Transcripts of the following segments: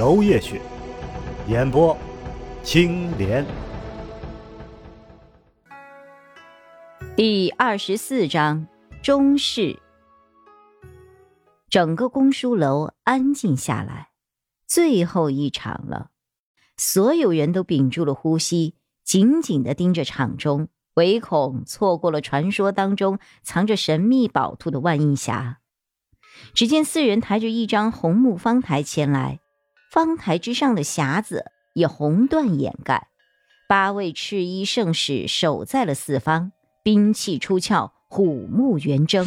楼夜雪，演播青莲。第二十四章中式。整个公书楼安静下来，最后一场了。所有人都屏住了呼吸，紧紧的盯着场中，唯恐错过了传说当中藏着神秘宝图的万应匣。只见四人抬着一张红木方台前来，方台之上的匣子以红缎掩盖，八位赤衣圣使守在了四方，兵器出鞘，虎目圆睁。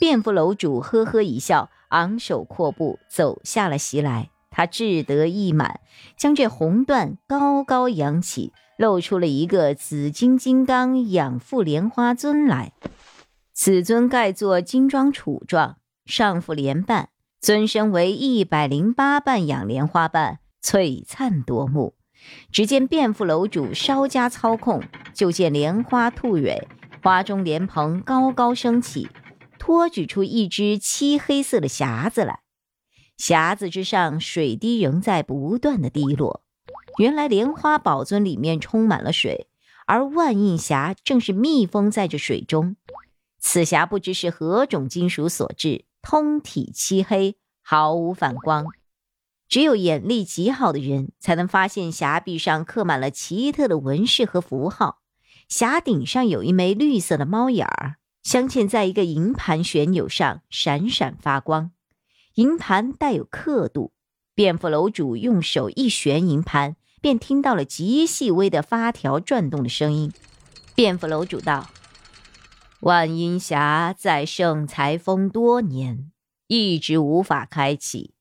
辩府楼主呵呵一笑，昂首阔步走下了席来。他志得意满，将这红缎高高扬起，露出了一个紫金金刚仰覆莲花尊来。此尊盖作金装杵状，上覆莲瓣，尊身为一百零八瓣养莲花瓣，璀璨夺目。只见辩府楼主稍加操控，就见莲花吐蕊，花中莲蓬高高升起，托举出一只漆黑色的匣子来。匣子之上，水滴仍在不断的滴落。原来莲花宝尊里面充满了水，而万应匣正是密封在这水中。此匣不知是何种金属所制，通体漆黑，毫无反光。只有眼力极好的人才能发现匣壁上刻满了奇特的纹饰和符号。匣顶上有一枚绿色的猫眼儿，镶嵌在一个银盘旋钮上，闪闪发光。银盘带有刻度，辩府楼主用手一旋银盘，便听到了极细微的发条转动的声音。辩府楼主道：“万阴匣在圣裁峰多年，一直无法开启。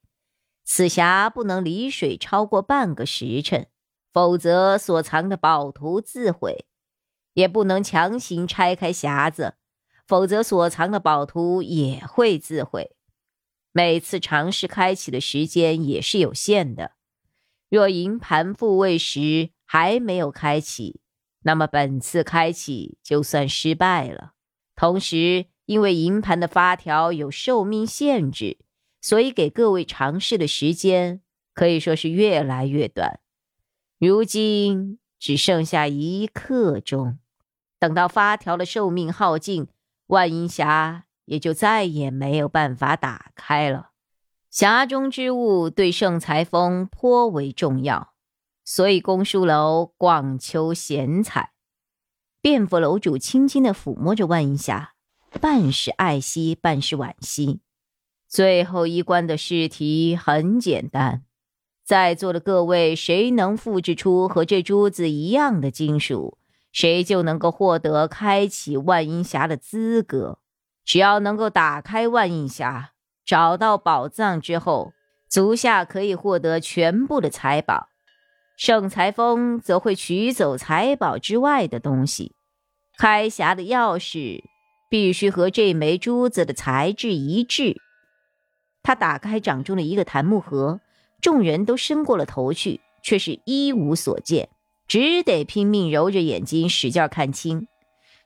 此匣不能离水超过半个时辰，否则所藏的宝图自毁；也不能强行拆开匣子，否则所藏的宝图也会自毁。”每次尝试开启的时间也是有限的，若银盘复位时还没有开启，那么本次开启就算失败了。同时，因为银盘的发条有寿命限制，所以给各位尝试的时间可以说是越来越短。如今只剩下一刻钟，等到发条的寿命耗尽，万银匣。也就再也没有办法打开了。匣中之物对圣裁峰颇为重要，所以公书楼广求贤才。辩府楼主轻轻的抚摸着万银匣，半是爱惜，半是惋惜。最后一关的试题很简单，在座的各位，谁能复制出和这珠子一样的金属，谁就能够获得开启万银匣的资格。只要能够打开万应匣，找到宝藏之后，足下可以获得全部的财宝。圣裁峰则会取走财宝之外的东西。开匣的钥匙必须和这枚珠子的材质一致。他打开掌中的一个檀木盒，众人都伸过了头去，却是一无所见，只得拼命揉着眼睛，使劲看清。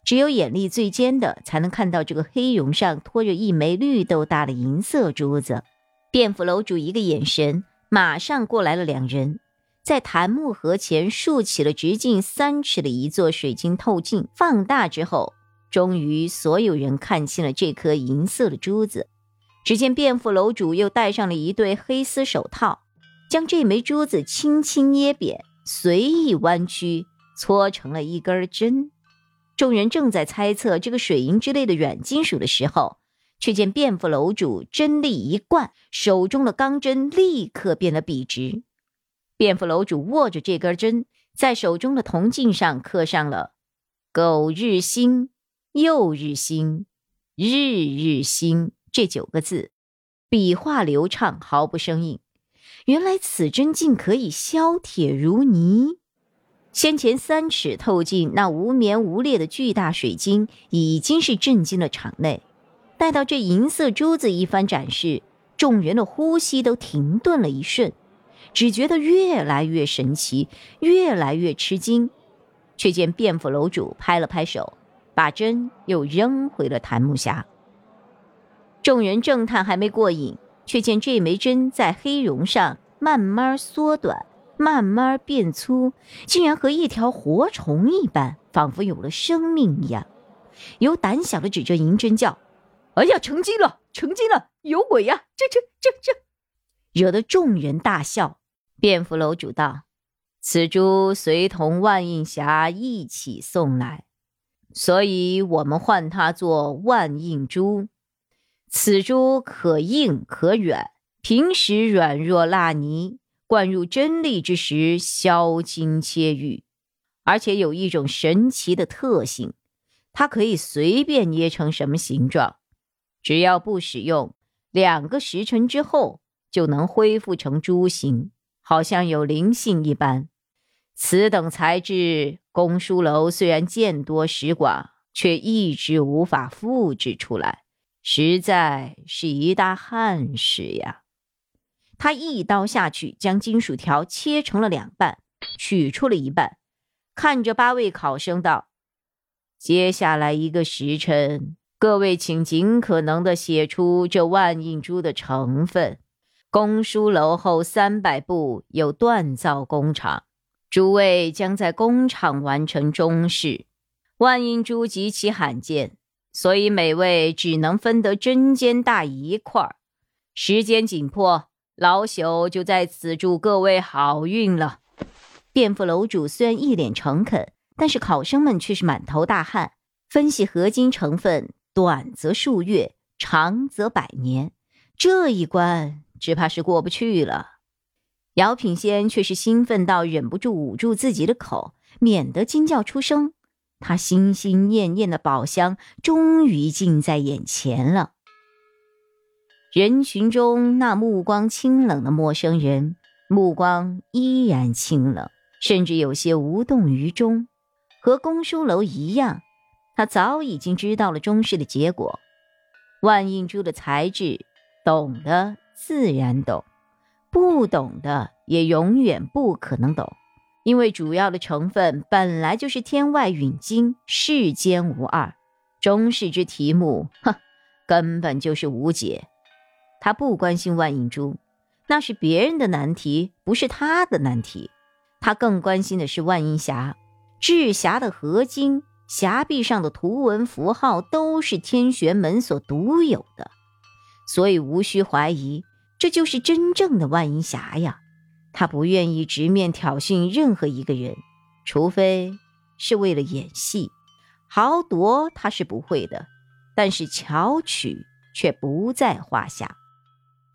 只有眼力最尖的才能看到这个黑绒上托着一枚绿豆大的银色珠子。辩府楼主一个眼神，马上过来了两人，在檀木盒前竖起了直径三尺的一座水晶透镜，放大之后，终于所有人看清了这颗银色的珠子。只见辩府楼主又戴上了一对黑丝手套，将这枚珠子轻轻捏扁，随意弯曲，搓成了一根针。众人正在猜测这个水银之类的软金属的时候，却见辩府楼主针力一贯，手中的钢针立刻变得笔直。辩府楼主握着这根针，在手中的铜镜上刻上了“苟日新，又日新，日日新”这九个字，笔画流畅，毫不生硬。原来此针竟可以削铁如泥。先前三尺透镜那无眠无裂的巨大水晶，已经是震惊了场内。待到这银色珠子一番展示，众人的呼吸都停顿了一瞬，只觉得越来越神奇，越来越吃惊。却见卞府楼主拍了拍手，把针又扔回了檀木匣。众人正叹还没过瘾，却见这枚针在黑绒上慢慢缩短，慢慢变粗，竟然和一条活虫一般，仿佛有了生命一样。有胆小的指着银针叫：“哎呀，成精了，成精了，有鬼呀！这、这、这、这！”惹得众人大笑。卞府楼主道：“此珠随同万应匣一起送来，所以我们唤它做万应珠。”此珠可硬可软，平时软若蜡泥，灌入真力之时，削金切玉。而且有一种神奇的特性，它可以随便捏成什么形状，只要不使用，两个时辰之后就能恢复成珠形，好像有灵性一般。此等材质，公书楼虽然见多识广，却一直无法复制出来。实在是一大憾事呀！他一刀下去，将金属条切成了两半，取出了一半，看着八位考生道：“接下来一个时辰，各位请尽可能的写出这万应珠的成分。公书楼后三百步有锻造工厂，诸位将在工厂完成中式。万应珠极其罕见。”所以每位只能分得针尖大一块儿，时间紧迫，老朽就在此祝各位好运了。卞府楼主虽然一脸诚恳，但是考生们却是满头大汗。分析合金成分，短则数月，长则百年，这一关只怕是过不去了。姚品仙却是兴奋到忍不住捂住自己的口，免得惊叫出声。他心心念念的宝箱终于近在眼前了。人群中那目光清冷的陌生人，目光依然清冷，甚至有些无动于衷。和公书楼一样，他早已经知道了中试的结果。万应珠的材质，懂的自然懂，不懂的也永远不可能懂。因为主要的成分本来就是天外陨金，世间无二。中式之题目，哼，根本就是无解。他不关心万应珠，那是别人的难题，不是他的难题。他更关心的是万应匣，制匣的合金，匣壁上的图文符号都是天玄门所独有的，所以无需怀疑，这就是真正的万应匣呀。他不愿意直面挑衅任何一个人，除非是为了演戏。豪夺他是不会的，但是巧取却不在话下。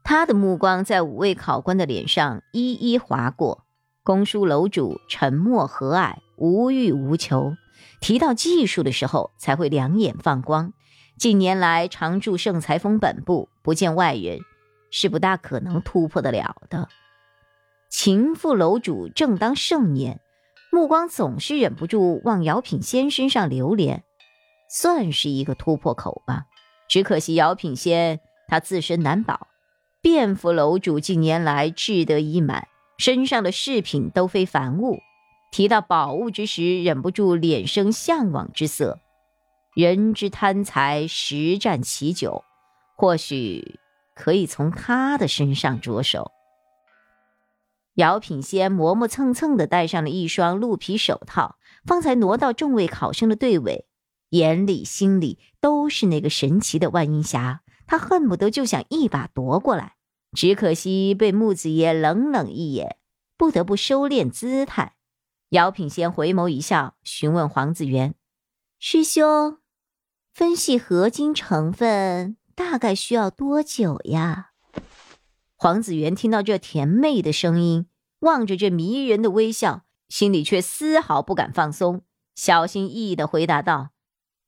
他的目光在五位考官的脸上一一划过。公书楼主沉默和蔼，无欲无求。提到技术的时候，才会两眼放光。近年来常驻盛才峰本部，不见外人，是不大可能突破得了的。情妇楼主正当盛年，目光总是忍不住往姚品仙身上流连，算是一个突破口吧。只可惜姚品仙他自身难保，卞府楼主近年来志得意满，身上的饰品都非凡物，提到宝物之时，忍不住脸生向往之色。人之贪财，实战其久，或许可以从他的身上着手。姚品仙磨磨蹭蹭地戴上了一双鹿皮手套，方才挪到众位考生的队尾，眼里心里都是那个神奇的万应匣，他恨不得就想一把夺过来，只可惜被木子爷冷冷一眼，不得不收敛姿态。姚品仙回眸一笑，询问黄子元：“师兄，分析合金成分大概需要多久呀？”黄子元听到这甜美的声音，望着这迷人的微笑，心里却丝毫不敢放松，小心翼翼的回答道：“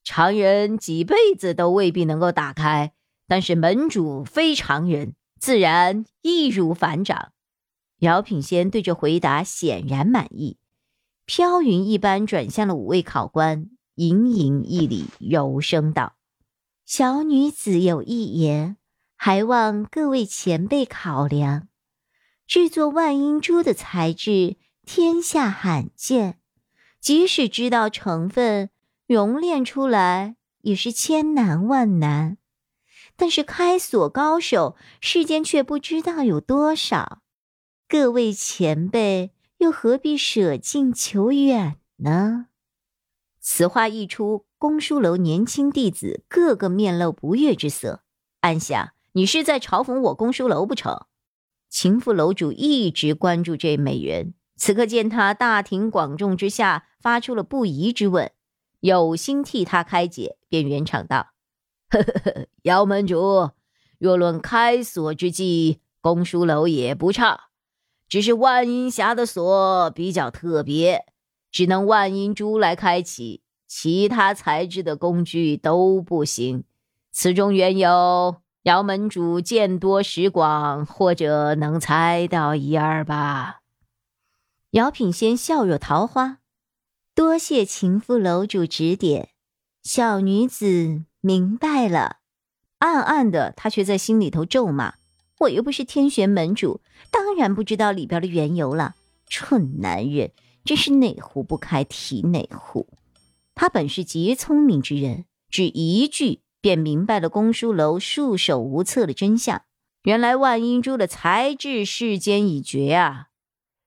常人几辈子都未必能够打开，但是门主非常人，自然易如反掌。姚品仙对这回答显然满意，飘云一般转向了五位考官，盈盈一礼，柔声道：“小女子有一言，还望各位前辈考量。制作万英珠的材质，天下罕见，即使知道成分，熔炼出来也是千难万难。但是开锁高手，世间却不知道有多少。”各位前辈又何必舍近求远呢？此话一出，公叔楼年轻弟子个个面露不悦之色，暗想：你是在嘲讽我公叔楼不成？秦副楼主一直关注这美人，此刻见他大庭广众之下发出了不疑之问，有心替他开解，便圆场道：“呵呵呵，姚门主，若论开锁之技，公叔楼也不差。”只是万阴匣的锁比较特别，只能万阴珠来开启，其他材质的工具都不行。此中缘由，姚门主见多识广，或者能猜到一二吧。姚品仙笑若桃花，多谢秦副楼主指点，小女子明白了。暗暗的，他却在心里头咒骂。我又不是天玄门主，当然不知道里边的缘由了。蠢男人，真是哪壶不开提哪壶。他本是极聪明之人，只一句便明白了公书楼束手无策的真相。原来万英珠的才智世间已绝啊，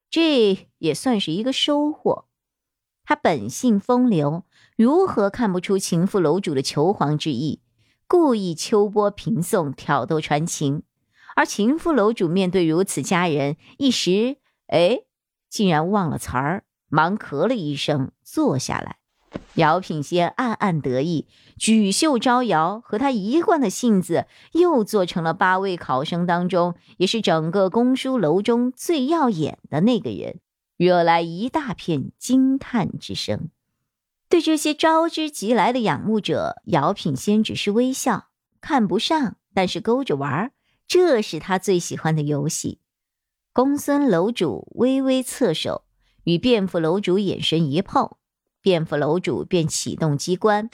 这也算是一个收获。他本性风流，如何看不出情妇楼主的求凰之意，故意秋波平送，挑逗传情。而情妇楼主面对如此佳人，一时哎，竟然忘了词儿，忙咳了一声，坐下来。姚品仙暗暗得意，举袖招摇，和他一贯的性子，又做成了八位考生当中，也是整个公书楼中最耀眼的那个人，惹来一大片惊叹之声。对这些招之即来的仰慕者，姚品仙只是微笑，看不上，但是勾着玩儿。这是他最喜欢的游戏。公孙楼主微微侧手，与卞副楼主眼神一碰，卞副楼主便启动机关。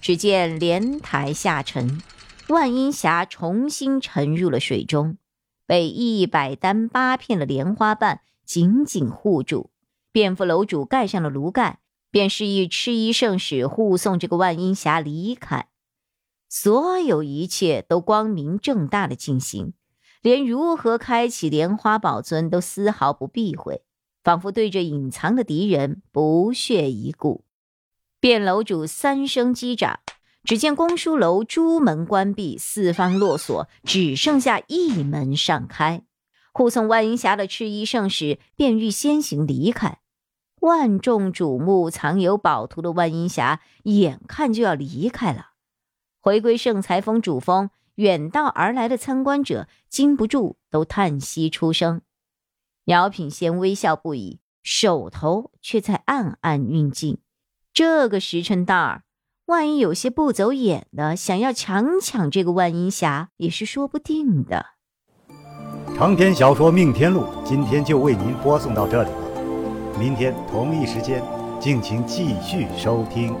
只见莲台下沉，万阴霞重新沉入了水中，被一百单八片的莲花瓣紧紧护住。卞副楼主盖上了炉盖，便示意赤衣圣使护送这个万阴霞离开。所有一切都光明正大的进行，连如何开启莲花宝尊都丝毫不避讳，仿佛对着隐藏的敌人不屑一顾。卞楼主三声击掌，只见公书楼诸门关闭，四方落锁，只剩下一门尚开。护送万银霞的赤衣圣使便欲先行离开，万众瞩目、藏有宝图的万银霞眼看就要离开了。回归圣裁峰主峰，远道而来的参观者禁不住都叹息出声。姚品仙微笑不已，手头却在暗暗运劲。这个时辰大儿，万一有些不走眼的，想要强抢这个万阴匣，也是说不定的。长篇小说《命天录》今天就为您播送到这里了，明天同一时间，敬请继续收听。